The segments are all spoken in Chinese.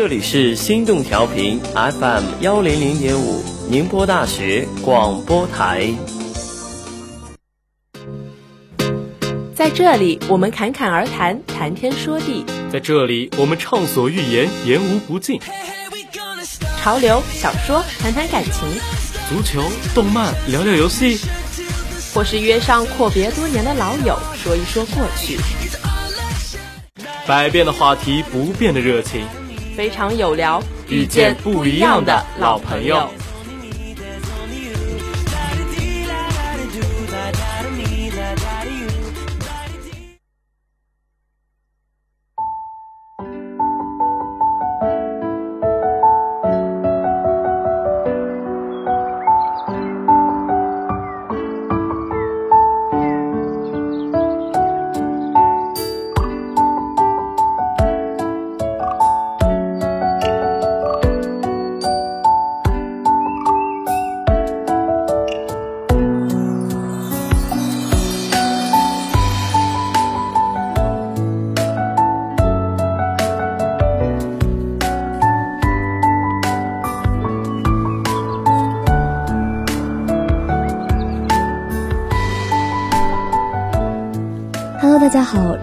这里是心动调频 FM 幺零零点五，宁波大学广播台。在这里，我们侃侃而谈，谈天说地；在这里，我们畅所欲言，言无不尽。潮流、小说，谈谈感情；足球、动漫，聊聊游戏；或是约上阔别多年的老友，说一说过去。百变的话题，不变的热情，非常有聊，遇见不一样的老朋友。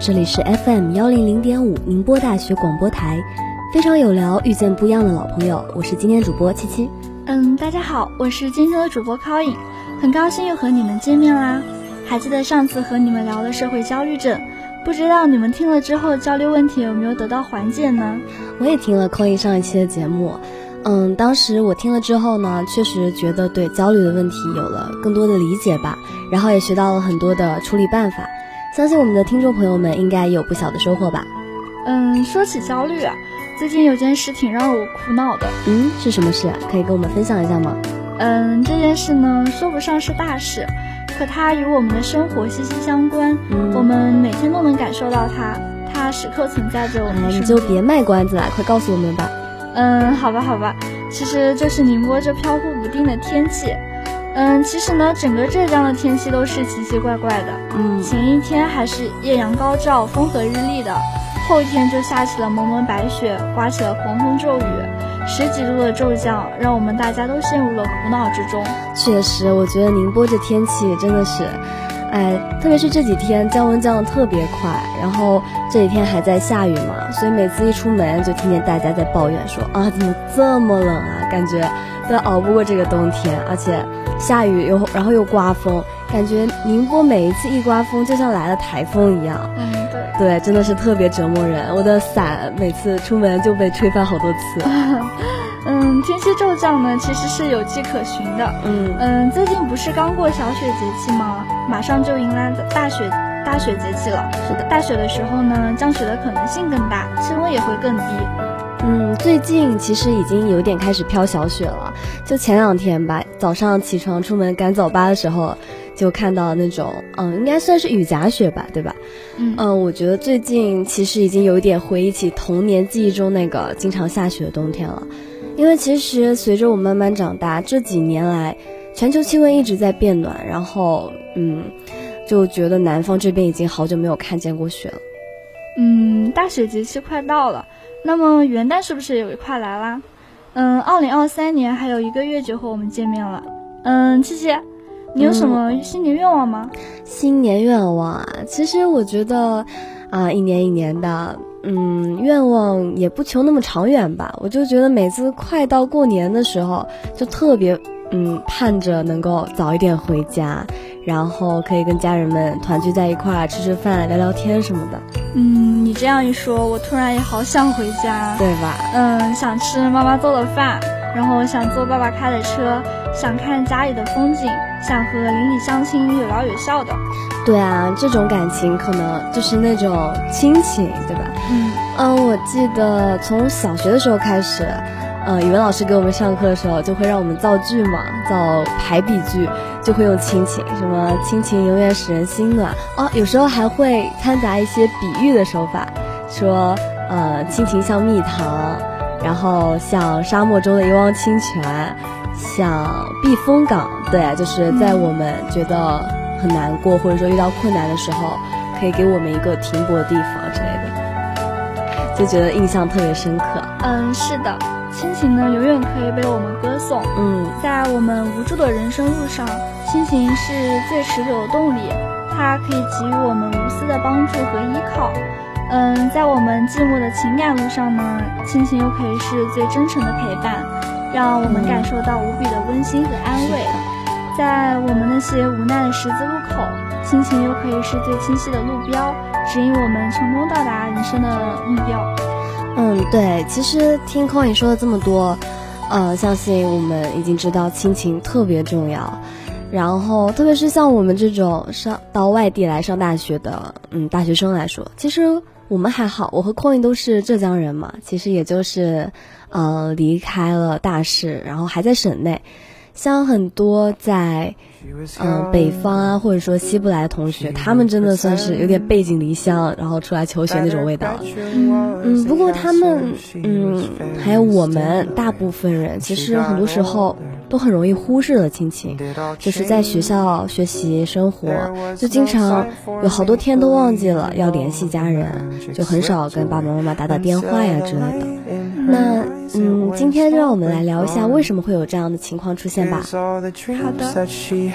这里是 FM 幺零零点五宁波大学广播台，非常有聊，遇见不一样的老朋友，我是今天主播七七。嗯，大家好，我是今天的主播康颖，很高兴又和你们见面啦。还记得上次和你们聊的社会焦虑症，不知道你们听了之后焦虑问题有没有得到缓解呢？我也听了康颖上一期的节目，嗯，当时我听了之后呢，确实觉得对焦虑的问题有了更多的理解吧，然后也学到了很多的处理办法。相信我们的听众朋友们应该有不小的收获吧。嗯，说起焦虑啊，最近有件事挺让我苦恼的。嗯，是什么事？可以跟我们分享一下吗？嗯，这件事呢，说不上是大事，可它与我们的生活息息相关。嗯，我们每天都能感受到它，它时刻存在着我们。你就别卖关子了，快告诉我们吧。嗯，好吧，好吧，其实就是宁波这飘忽不定的天气。嗯，其实呢，整个浙江的天气都是奇奇怪怪的。嗯，前一天还是艳阳高照、风和日丽的，后一天就下起了蒙蒙白雪，刮起了狂风骤雨，十几度的骤降，让我们大家都陷入了苦恼之中。确实，我觉得宁波这天气真的是，哎，特别是这几天降温降的特别快，然后这几天还在下雨嘛，所以每次一出门就听见大家在抱怨说啊，怎么这么冷啊，感觉都熬不过这个冬天，而且。下雨又然后又刮风，感觉宁波每一次一刮风就像来了台风一样。嗯，对，对，真的是特别折磨人。我的伞每次出门就被吹翻好多次。嗯，天气骤降呢，其实是有迹可循的。嗯嗯，最近不是刚过小雪节气吗？马上就迎来大雪大雪节气了。是的，大雪的时候呢，降雪的可能性更大，气温也会更低。嗯，最近其实已经有点开始飘小雪了。就前两天吧，早上起床出门赶早八的时候，就看到那种，嗯，应该算是雨夹雪吧，对吧？嗯嗯，我觉得最近其实已经有一点回忆起童年记忆中那个经常下雪的冬天了。因为其实随着我慢慢长大，这几年来，全球气温一直在变暖，然后，嗯，就觉得南方这边已经好久没有看见过雪了。嗯，大雪节气快到了。那么元旦是不是也快来啦？嗯，二零二三年还有一个月就和我们见面了。嗯，七七，你有什么新年愿望吗？新年愿望啊，其实我觉得，啊，一年一年的，嗯，愿望也不求那么长远吧。我就觉得每次快到过年的时候，就特别，嗯，盼着能够早一点回家。然后可以跟家人们团聚在一块儿吃吃饭、聊聊天什么的。嗯，你这样一说，我突然也好想回家，对吧？嗯，想吃妈妈做的饭，然后想坐爸爸开的车，想看家里的风景，想和邻里乡亲有聊有笑的。对啊，这种感情可能就是那种亲情，对吧？嗯嗯，我记得从小学的时候开始。嗯，语文老师给我们上课的时候，就会让我们造句嘛，造排比句，就会用亲情，什么亲情永远使人心暖哦。有时候还会掺杂一些比喻的手法，说，呃，亲情像蜜糖，然后像沙漠中的一汪清泉，像避风港，对，就是在我们觉得很难过或者说遇到困难的时候，可以给我们一个停泊的地方之类的。就觉得印象特别深刻。嗯，是的，亲情呢永远可以被我们歌颂。嗯，在我们无助的人生路上，亲情是最持久的动力，它可以给予我们无私的帮助和依靠。嗯，在我们寂寞的情感路上呢，亲情又可以是最真诚的陪伴，让我们感受到无比的温馨和安慰。在我们那些无奈的十字路口，亲情又可以是最清晰的路标，指引我们成功到达人生的目标。嗯，对，其实听 Coin 说了这么多，呃，相信我们已经知道亲情特别重要。然后，特别是像我们这种上到外地来上大学的，嗯，大学生来说，其实。我们还好，我和 Coin 都是浙江人嘛，其实也就是，呃，离开了大市，然后还在省内。像很多在，嗯，北方啊，或者说西部来的同学，他们真的算是有点背井离乡，然后出来求学那种味道。嗯，不过他们，嗯，还有我们大部分人，其实很多时候。都很容易忽视了亲情，就是在学校学习生活，就经常有好多天都忘记了要联系家人，就很少跟爸爸妈妈打打电话呀之类的。那嗯，今天就让我们来聊一下为什么会有这样的情况出现吧。好的。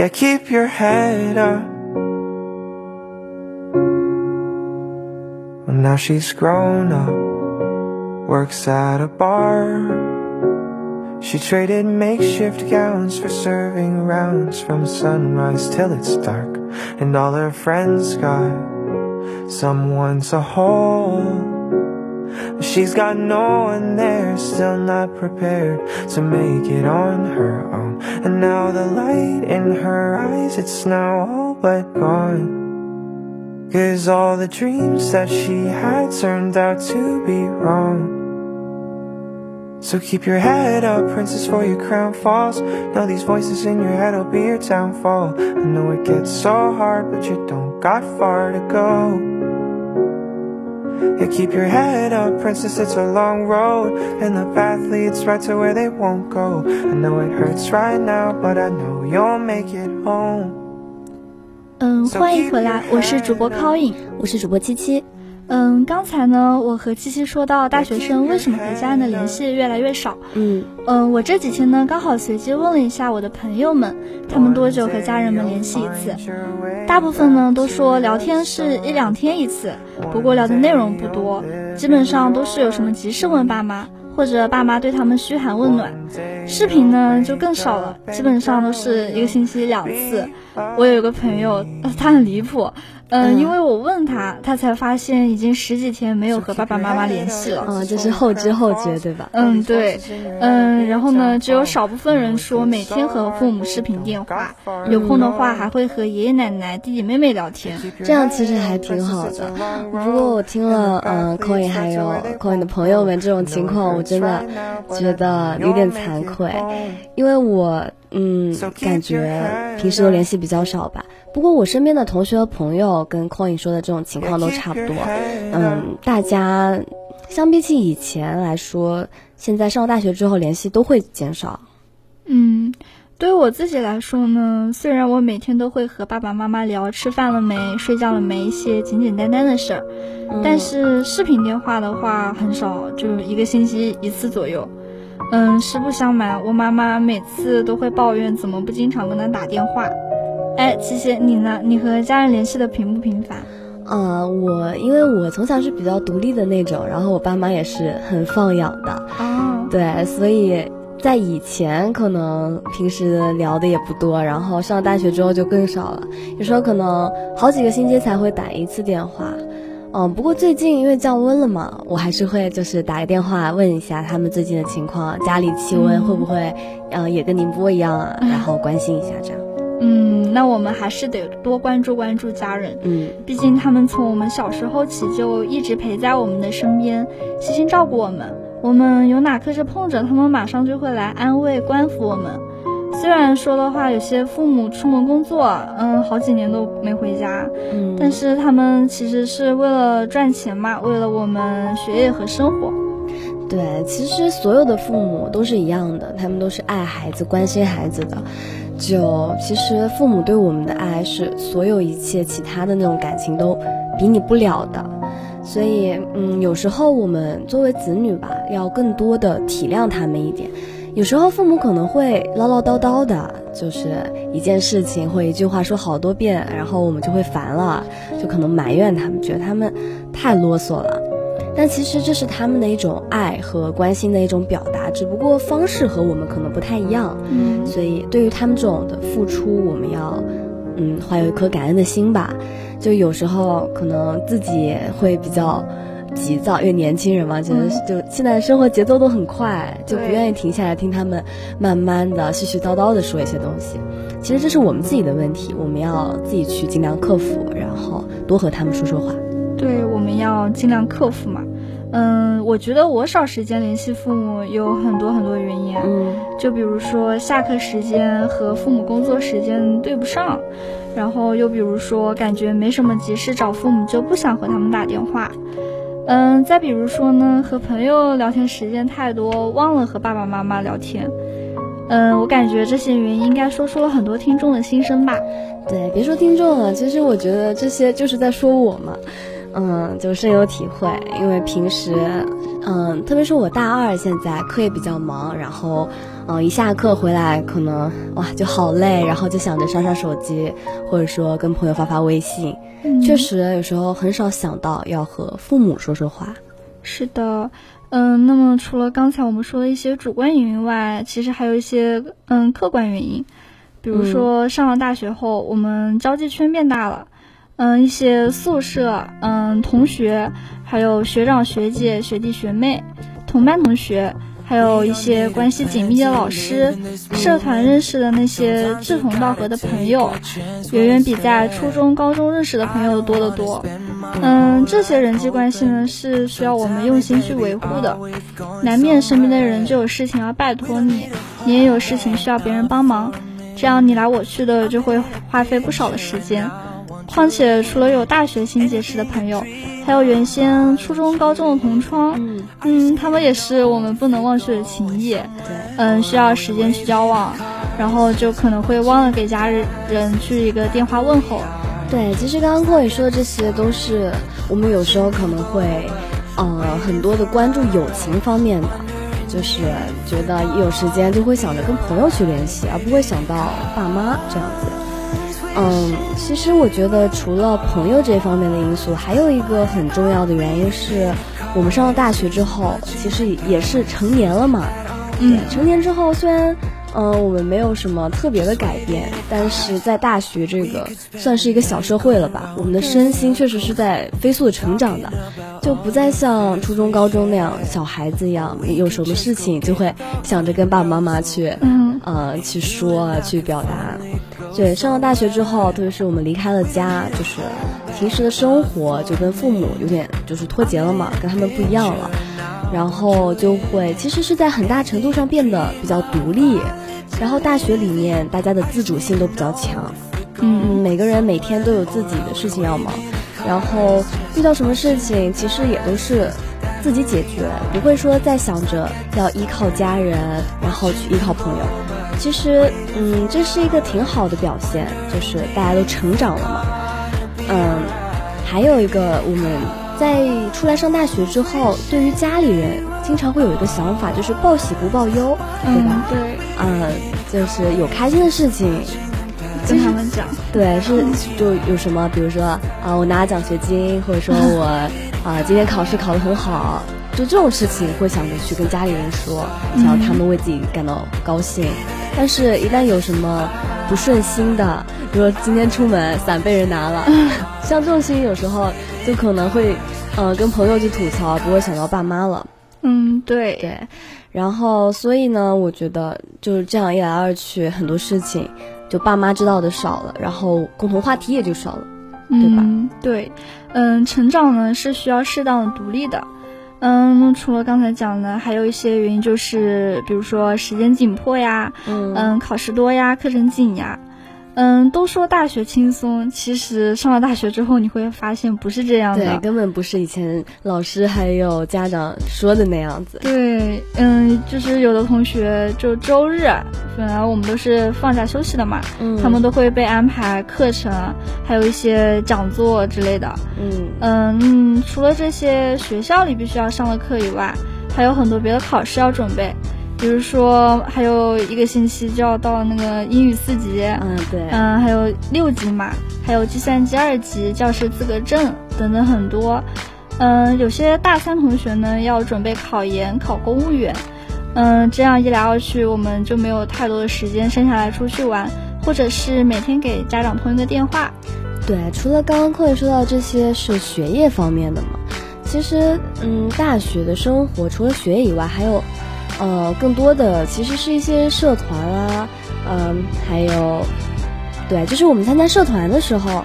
Yeah, keep your head up. Well, now she's grown up, works at a bar. She traded makeshift gowns for serving rounds from sunrise till it's dark. And all her friends got someone to hold. She's got no one there, still not prepared to make it on her own. And now the light in her eyes, it's now all but gone. Cause all the dreams that she had turned out to be wrong. So keep your head up, princess, for your crown falls. Know these voices in your head will be your downfall. I know it gets so hard, but you don't got far to go Yeah, keep your head up, princess, it's a long road And the path leads right to where they won't go I know it hurts right now, but I know you'll make it home 嗯，欢迎回来，我是主播 Coin，我是主播七七。 嗯，刚才呢，我和七七说到大学生为什么和家人的联系越来越少。嗯嗯，我这几天呢，刚好随机问了一下我的朋友们，他们多久和家人们联系一次？大部分呢都说聊天是一两天一次，不过聊的内容不多，基本上都是有什么急事问爸妈。或者爸妈对他们嘘寒问暖，视频呢就更少了，基本上都是一个星期两次。我有一个朋友，他很离谱。嗯，因为我问他，他才发现已经十几天没有和爸爸妈妈联系了。嗯，就是后知后觉，对吧？嗯，对。嗯，然后呢，只有少部分人说每天和父母视频电话，有空的话还会和爷爷奶奶、弟弟妹妹聊天。这样其实还挺好的。不过我听了，嗯，Coin 还有 Coin 的朋友们这种情况，我真的觉得有点惭愧，因为我。嗯，感觉平时都联系比较少吧。不过我身边的同学和朋友跟 Coin 说的这种情况都差不多。嗯，大家相比起以前来说，现在上大学之后联系都会减少。嗯，对于我自己来说呢，虽然我每天都会和爸爸妈妈聊吃饭了没、睡觉了没一些简简单单的事儿，但是视频电话的话很少，就一个星期一次左右。嗯，实不相瞒，我妈妈每次都会抱怨怎么不经常跟她打电话。哎，琪琪，你呢？你和家人联系的频不频繁？呃，我因为我从小是比较独立的那种，然后我爸妈也是很放养的。哦，对，所以在以前可能平时聊的也不多，然后上大学之后就更少了，有时候可能好几个星期才会打一次电话。嗯，不过最近因为降温了嘛，我还是会就是打个电话问一下他们最近的情况，家里气温会不会，嗯，也跟宁波一样啊？然后关心一下这样。嗯，那我们还是得多关注关注家人。嗯，毕竟他们从我们小时候起就一直陪在我们的身边，悉心照顾我们。我们有哪磕着碰着，他们马上就会来安慰关抚我们。虽然说的话，有些父母出门工作，嗯，好几年都没回家，嗯，但是他们其实是为了赚钱嘛，为了我们学业和生活。对，其实所有的父母都是一样的，他们都是爱孩子、关心孩子的。就其实父母对我们的爱是所有一切其他的那种感情都比拟不了的。所以，嗯，有时候我们作为子女吧，要更多的体谅他们一点。有时候父母可能会唠唠叨叨的，就是一件事情或一句话说好多遍，然后我们就会烦了，就可能埋怨他们，觉得他们太啰嗦了。但其实这是他们的一种爱和关心的一种表达，只不过方式和我们可能不太一样。嗯，所以对于他们这种的付出，我们要嗯怀有一颗感恩的心吧。就有时候可能自己会比较急躁，因为年轻人嘛，觉得就现在生活节奏都很快，就不愿意停下来听他们慢慢的絮絮叨叨的说一些东西。其实这是我们自己的问题，我们要自己去尽量克服，然后多和他们说说话。对，我们要尽量克服嘛。嗯，我觉得我少时间联系父母有很多很多原因。嗯，就比如说下课时间和父母工作时间对不上，然后又比如说感觉没什么急事找父母就不想和他们打电话。嗯，再比如说呢，和朋友聊天时间太多，忘了和爸爸妈妈聊天。嗯，我感觉这些原因应该说出了很多听众的心声吧。对，别说听众了，其实我觉得这些就是在说我嘛。嗯，就深有体会，因为平时，嗯，特别是我大二，现在课也比较忙，然后，嗯，一下课回来可能哇就好累，然后就想着刷刷手机，或者说跟朋友发发微信，确实有时候很少想到要和父母说说话。是的，嗯，那么除了刚才我们说的一些主观原因外，其实还有一些嗯客观原因，比如说上了大学后，我们交际圈变大了。嗯，一些宿舍，嗯，同学，还有学长学姐、学弟学妹、同班同学，还有一些关系紧密的老师，社团认识的那些志同道合的朋友，远远比在初中、高中认识的朋友多得多。嗯，这些人际关系呢，是需要我们用心去维护的。难免身边的人就有事情要拜托你，你也有事情需要别人帮忙，这样你来我去的就会花费不少的时间。况且，除了有大学新结识的朋友，还有原先初中、高中的同窗，嗯嗯，他们也是我们不能忘却的情谊。对，嗯，需要时间去交往，然后就可能会忘了给家人去一个电话问候。对，其实刚刚阔宇说的这些都是我们有时候可能会，呃，很多的关注友情方面的，就是觉得一有时间就会想着跟朋友去联系，而不会想到爸妈这样子。嗯，其实我觉得除了朋友这方面的因素，还有一个很重要的原因是，我们上了大学之后，其实也是成年了嘛。嗯，成年之后虽然，嗯，我们没有什么特别的改变，但是在大学这个算是一个小社会了吧。我们的身心确实是在飞速的成长的，就不再像初中、高中那样小孩子一样，有什么事情就会想着跟爸爸妈妈去，嗯，呃，去说去表达。对，上了大学之后，特别是我们离开了家，就是平时的生活就跟父母有点就是脱节了嘛，跟他们不一样了。然后就会其实是在很大程度上变得比较独立。然后大学里面大家的自主性都比较强，嗯，每个人每天都有自己的事情要忙，然后遇到什么事情其实也都是自己解决，不会说再想着要依靠家人，然后去依靠朋友。其实，嗯，这是一个挺好的表现，就是大家都成长了嘛。嗯，还有一个，我们在出来上大学之后，对于家里人经常会有一个想法，就是报喜不报忧，对吧？对，嗯，就是有开心的事情跟他们讲。对，是就有什么，比如说啊，我拿奖学金，或者说我 啊今天考试考得很好，就这种事情会想着去跟家里人说，想要他们为自己感到高兴。但是，一旦有什么不顺心的，比如说今天出门伞被人拿了，像这种事情，有时候就可能会，呃，跟朋友去吐槽，不会想到爸妈了。嗯，对对。然后，所以呢，我觉得就是这样一来二去，很多事情就爸妈知道的少了，然后共同话题也就少了，对吧？对，嗯，成长呢是需要适当的独立的。嗯，除了刚才讲的，还有一些原因，就是比如说时间紧迫呀，嗯，考试多呀，课程紧呀。嗯，都说大学轻松，其实上了大学之后，你会发现不是这样的，对，根本不是以前老师还有家长说的那样子。对，嗯，就是有的同学就周日，本来我们都是放假休息的嘛，嗯，他们都会被安排课程，还有一些讲座之类的。嗯嗯，除了这些学校里必须要上的课以外，还有很多别的考试要准备。比如说，还有一个星期就要到那个英语四级，嗯，对，嗯，还有六级嘛，还有计算机二级、教师资格证等等很多。嗯，有些大三同学呢要准备考研、考公务员，嗯，这样一来二去，我们就没有太多的时间剩下来出去玩，或者是每天给家长通一个电话。对，除了刚刚寇爷说到这些是学业方面的嘛，其实，嗯，大学的生活除了学业以外，还有。呃，更多的其实是一些社团啊，嗯，还有，对，就是我们参加社团的时候，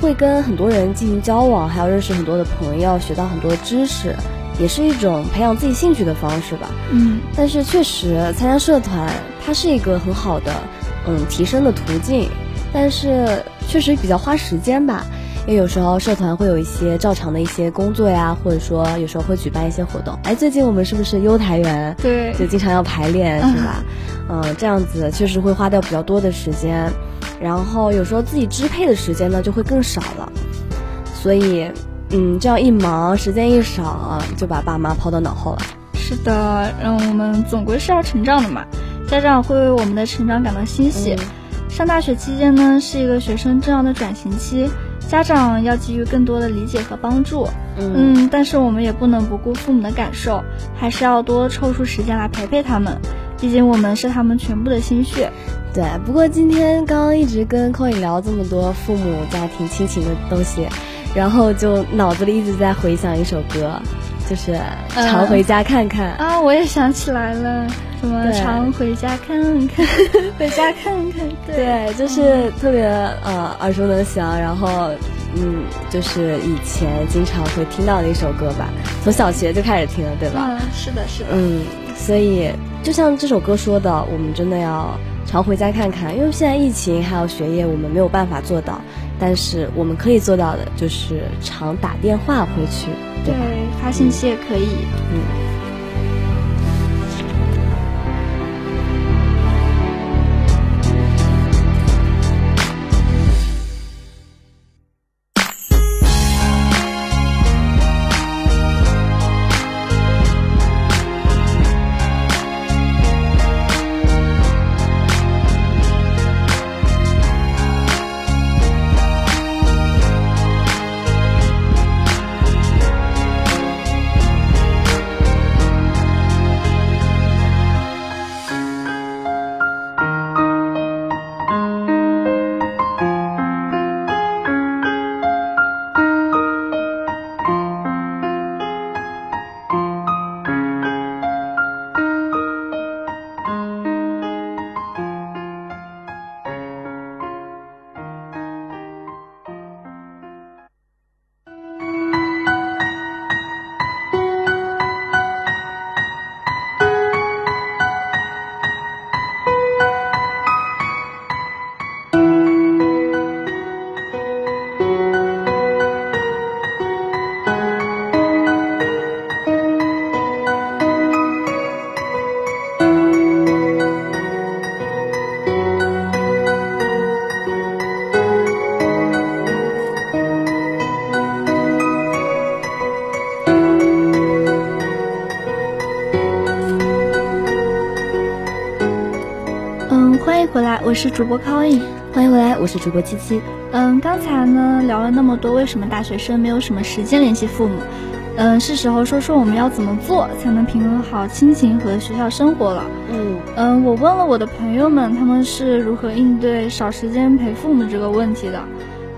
会跟很多人进行交往，还要认识很多的朋友，学到很多知识，也是一种培养自己兴趣的方式吧。嗯，但是确实参加社团，它是一个很好的，嗯，提升的途径，但是确实比较花时间吧。因为有时候社团会有一些照常的一些工作呀，或者说有时候会举办一些活动。哎，最近我们是不是优台员？对，就经常要排练，是吧？嗯，这样子确实会花掉比较多的时间，然后有时候自己支配的时间呢就会更少了。所以，嗯，这样一忙，时间一少，就把爸妈抛到脑后了。是的，嗯，我们总归是要成长的嘛，家长会为我们的成长感到欣喜。上大学期间呢，是一个学生重要的转型期。家长要给予更多的理解和帮助，嗯，但是我们也不能不顾父母的感受，还是要多抽出时间来陪陪他们，毕竟我们是他们全部的心血。对，不过今天刚刚一直跟寇颖聊这么多父母家庭亲情的东西，然后就脑子里一直在回想一首歌，就是常回家看看啊，我也想起来了。什么常回家看看，回家看看，对，就是特别呃耳熟能详，然后嗯，就是以前经常会听到的一首歌吧，从小学就开始听了，对吧？嗯，是的，是的。嗯，所以就像这首歌说的，我们真的要常回家看看，因为现在疫情还有学业，我们没有办法做到，但是我们可以做到的就是常打电话回去，对，发信息也可以，嗯。我是主播康颖，欢迎回来，我是主播七七。嗯，刚才呢聊了那么多，为什么大学生没有什么时间联系父母？嗯，是时候说说我们要怎么做才能平衡好亲情和学校生活了。嗯嗯，我问了我的朋友们，他们是如何应对少时间陪父母这个问题的？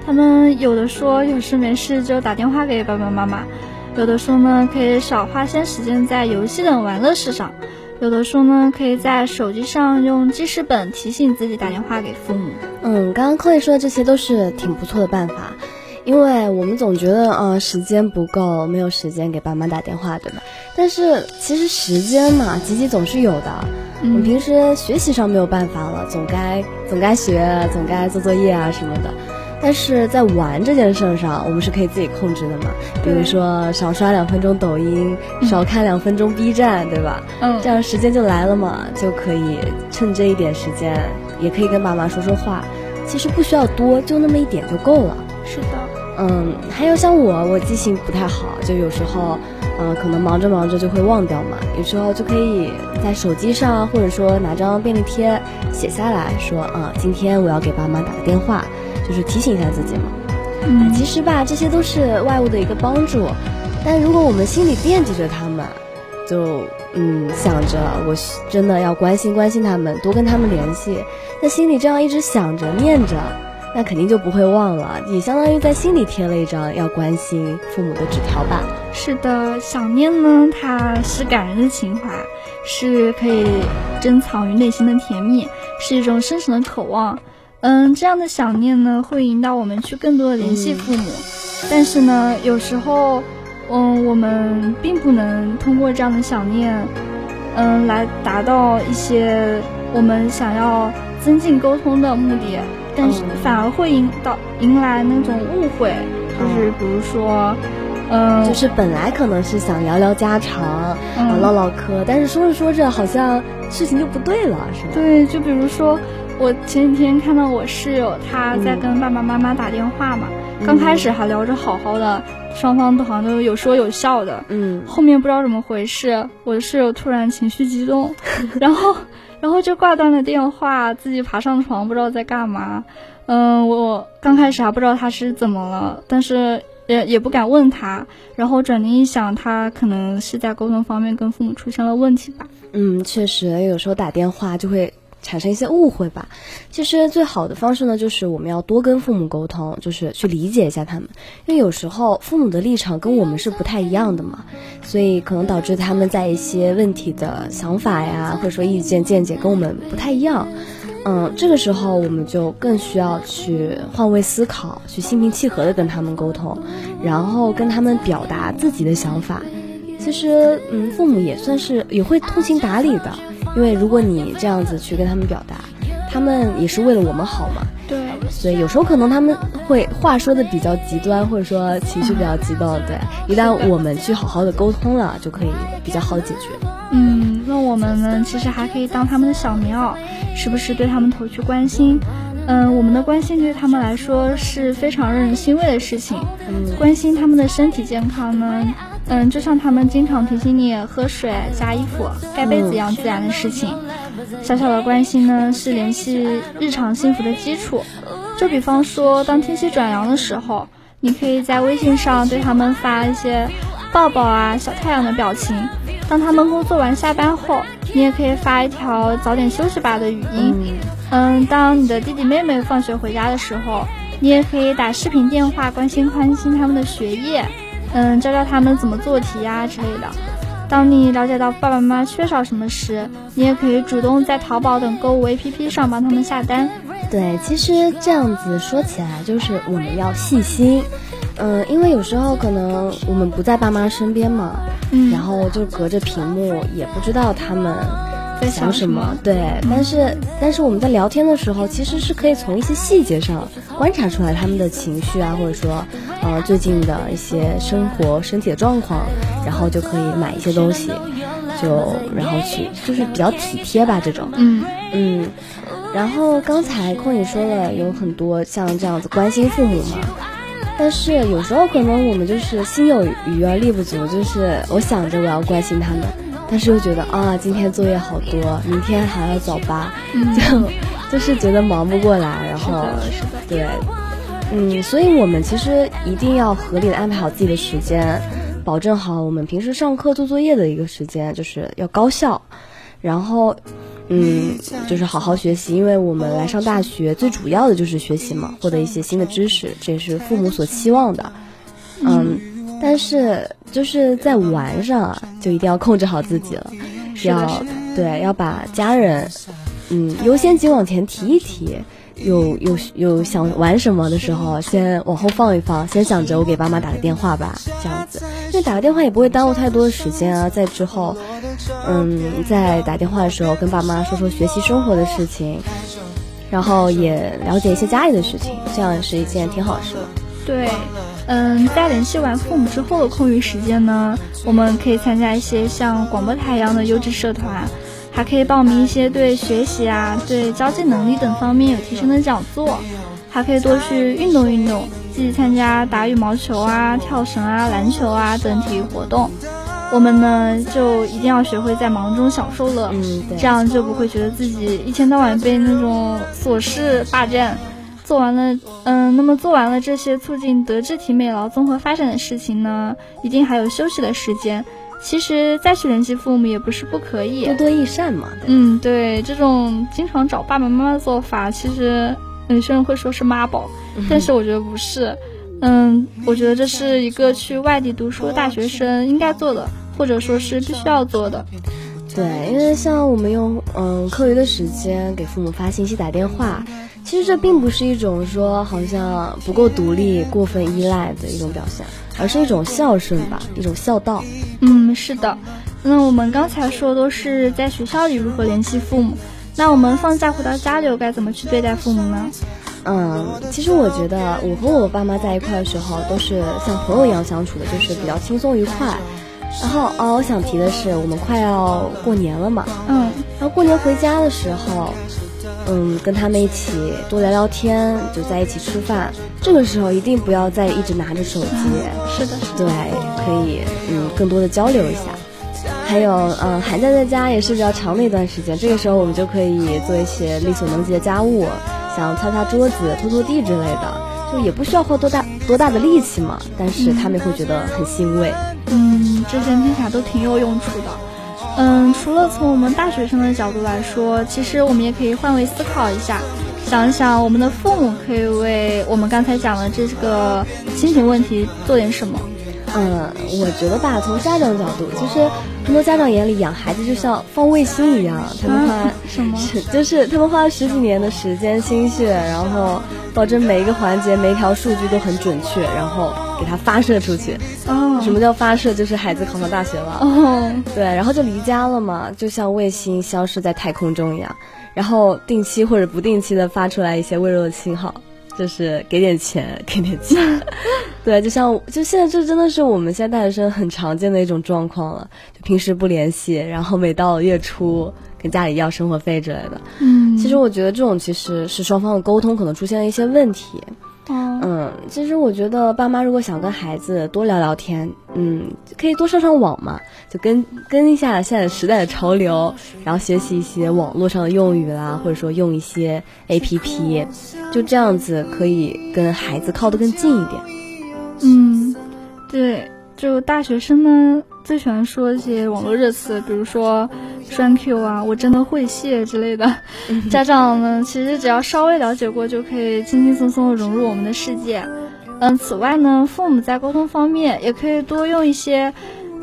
他们有的说有事没事就打电话给爸爸妈妈，有的说呢可以少花些时间在游戏等玩乐事上。有的时候呢，可以在手机上用记事本提醒自己打电话给父母。嗯，刚刚 Chloe 说的这些都是挺不错的办法，因为我们总觉得啊时间不够，没有时间给爸妈打电话，对吧？但是其实时间嘛，挤挤总是有的。我们平时学习上没有办法了，总该总该学，总该做作业啊什么的。但是在玩这件事上，我们是可以自己控制的嘛。比如说少刷两分钟抖音，少看两分钟 B 站，对吧？嗯，这样时间就来了嘛，就可以趁这一点时间，也可以跟爸妈说说话。其实不需要多，就那么一点就够了。是的。嗯，还有像我，我记性不太好，就有时候，嗯，可能忙着忙着就会忘掉嘛。有时候就可以在手机上，或者说拿张便利贴写下来说，啊，今天我要给爸妈打个电话。就是提醒一下自己嘛，嗯，其实吧，这些都是外物的一个帮助，但如果我们心里惦记着他们，就嗯想着我真的要关心关心他们，多跟他们联系，那心里这样一直想着念着，那肯定就不会忘了，也相当于在心里贴了一张要关心父母的纸条吧。是的，想念呢，它是感人的情怀，是可以珍藏于内心的甜蜜，是一种深沉的渴望。嗯，这样的想念呢，会引导我们去更多的联系父母，但是呢，有时候，嗯，我们并不能通过这样的想念，嗯，来达到一些我们想要增进沟通的目的，但是反而会引导迎来那种误会，就是比如说，嗯，就。是本来可能是想聊聊家常，嗯，唠唠嗑，但是说着说着，好像事情就不对了，是吧？对，就比如说。我前几天看到我室友他在跟爸爸妈妈打电话嘛，刚开始还聊着好好的，双方都好像都有说有笑的，嗯，后面不知道怎么回事，我的室友突然情绪激动，然后，然后就挂断了电话，自己爬上床不知道在干嘛，嗯，我刚开始还不知道他是怎么了，但是也也不敢问他，然后转念一想，他可能是在沟通方面跟父母出现了问题吧，嗯，确实有时候打电话就会。产生一些误会吧。其实最好的方式呢，就是我们要多跟父母沟通，就是去理解一下他们。因为有时候父母的立场跟我们是不太一样的嘛，所以可能导致他们在一些问题的想法呀，或者说意见见解跟我们不太一样。嗯，这个时候我们就更需要去换位思考，去心平气和的跟他们沟通，然后跟他们表达自己的想法。其实，嗯，父母也算是也会通情达理的。因为如果你这样子去跟他们表达，他们也是为了我们好嘛。对。所以有时候可能他们会话说的比较极端，或者说情绪比较激动。对。一旦我们去好好的沟通了，就可以比较好解决。嗯，那我们呢，其实还可以当他们的小棉袄，时不时对他们投去关心。嗯，我们的关心对他们来说是非常让人欣慰的事情。嗯。关心他们的身体健康呢？嗯，就像他们经常提醒你喝水、加衣服、盖被子一样自然的事情。小小的关心呢，是联系日常幸福的基础。就比方说，当天气转凉的时候，你可以在微信上对他们发一些抱抱啊、小太阳的表情。当他们工作完下班后，你也可以发一条早点休息吧的语音。嗯，当你的弟弟妹妹放学回家的时候，你也可以打视频电话关心关心他们的学业。嗯，教教他们怎么做题呀之类的。当你了解到爸爸妈妈缺少什么时，你也可以主动在淘宝等购物 APP 上帮他们下单。对，其实这样子说起来，就是我们要细心。嗯，因为有时候可能我们不在爸妈身边嘛，嗯，然后就隔着屏幕，也不知道他们。在想什么？对，但是但是我们在聊天的时候，其实是可以从一些细节上观察出来他们的情绪啊，或者说，呃，最近的一些生活、身体的状况，然后就可以买一些东西，就然后去就是比较体贴吧，这种。嗯嗯。然后刚才空也说了，有很多像这样子关心父母嘛，但是有时候可能我们就是心有余而力不足，就是我想着我要关心他们。但是又觉得啊，今天作业好多，明天还要早八，就就是觉得忙不过来，然后对，嗯，所以我们其实一定要合理的安排好自己的时间，保证好我们平时上课做作业的一个时间，就是要高效，然后嗯，就是好好学习，因为我们来上大学最主要的就是学习嘛，获得一些新的知识，这也是父母所期望的，嗯。但是就是在玩上啊，就一定要控制好自己了，要对，要把家人，嗯，优先级往前提一提。有有有想玩什么的时候，先往后放一放，先想着我给爸妈打个电话吧，这样子，因为打个电话也不会耽误太多的时间啊。在之后，嗯，在打电话的时候跟爸妈说说学习生活的事情，然后也了解一些家里的事情，这样是一件挺好的事。对，嗯，在联系完父母之后的空余时间呢，我们可以参加一些像广播台一样的优质社团。还可以报名一些对学习啊、对交际能力等方面有提升的讲座，还可以多去运动运动，积极参加打羽毛球啊、跳绳啊、篮球啊等体育活动。我们呢，就一定要学会在忙中享受乐，嗯，这样就不会觉得自己一天到晚被那种琐事霸占。做完了，嗯，那么做完了这些促进德智体美劳综合发展的事情呢，一定还有休息的时间。其实再去联系父母也不是不可以，多多益善嘛。嗯，对，这种经常找爸爸妈妈的做法，其实有些人会说是妈宝，但是我觉得不是。嗯，我觉得这是一个去外地读书的大学生应该做的，或者说是必须要做的。对，因为像我们用嗯课余的时间给父母发信息、打电话，其实这并不是一种说好像不够独立、过分依赖的一种表现。而是一种孝顺吧，一种孝道。嗯，是的。那我们刚才说都是在学校里如何联系父母，那我们放假回到家里又该怎么去对待父母呢？嗯，其实我觉得我和我爸妈在一块的时候都是像朋友一样相处的，就是比较轻松愉快。然后哦，我想提的是，我们快要过年了嘛。嗯。然后过年回家的时候。嗯，跟他们一起多聊聊天，就在一起吃饭。这个时候一定不要再一直拿着手机。是的，对，可以嗯更多的交流一下。还有嗯，寒假在家也是比较长的一段时间，这个时候我们就可以做一些力所能及的家务，像擦擦桌子、拖拖地之类的，就也不需要花多大多大的力气嘛。但是他们会觉得很欣慰。嗯，这些听起来都挺有用处的。嗯，除了从我们大学生的角度来说，其实我们也可以换位思考一下，想一想我们的父母可以为我们刚才讲的这个亲情问题做点什么。嗯，我觉得吧，从家长角度，其实很多家长眼里养孩子就像放卫星一样，他们花什么？就是他们花了十几年的时间心血，然后保证每一个环节、每一条数据都很准确，然后给它发射出去。哦，什么叫发射？就是孩子考上大学了。哦，对，然后就离家了嘛，就像卫星消失在太空中一样，然后定期或者不定期的发出来一些微弱的信号。就是给点钱，给点钱，对，就像就现在这真的是我们现在大学生很常见的一种状况了。就平时不联系，然后每到月初跟家里要生活费之类的。嗯，其实我觉得这种其实是双方的沟通可能出现了一些问题。嗯，其实我觉得爸妈如果想跟孩子多聊聊天，嗯，可以多上上网嘛，就跟跟一下现在时代的潮流，然后学习一些网络上的用语啦，或者说用一些 A P P，就这样子可以跟孩子靠得更近一点。嗯，对。就大学生呢，最喜欢说一些网络热词，比如说“栓 Q” 啊，“我真的会谢”之类的。家长们，其实只要稍微了解过，就可以轻轻松松的融入我们的世界。嗯，此外呢，父母在沟通方面也可以多用一些，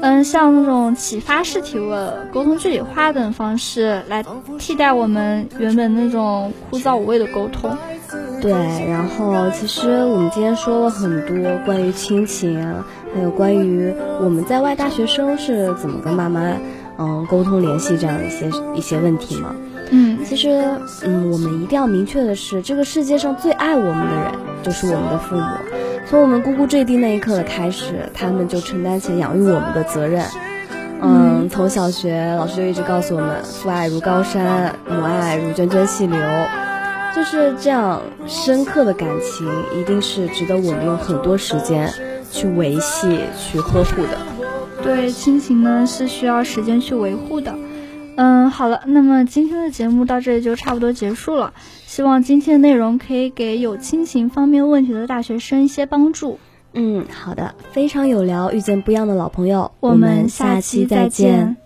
嗯，像那种启发式提问、沟通具体化等方式来替代我们原本那种枯燥无味的沟通。对，然后其实我们今天说了很多关于亲情啊，还有关于我们在外大学生是怎么跟妈妈嗯沟通联系这样一些一些问题嘛。嗯，其实嗯，我们一定要明确的是，这个世界上最爱我们的人就是我们的父母。从我们呱呱坠地那一刻的开始，他们就承担起养育我们的责任。嗯，从小学老师就一直告诉我们，父爱如高山，母爱如涓涓细流。就是这样深刻的感情，一定是值得我们用很多时间去维系、去呵护的。对，亲情呢是需要时间去维护的。嗯，好了，那么今天的节目到这里就差不多结束了。希望今天的内容可以给有亲情方面问题的大学生一些帮助。嗯，好的，非常有聊，遇见不一样的老朋友，我们下期再见。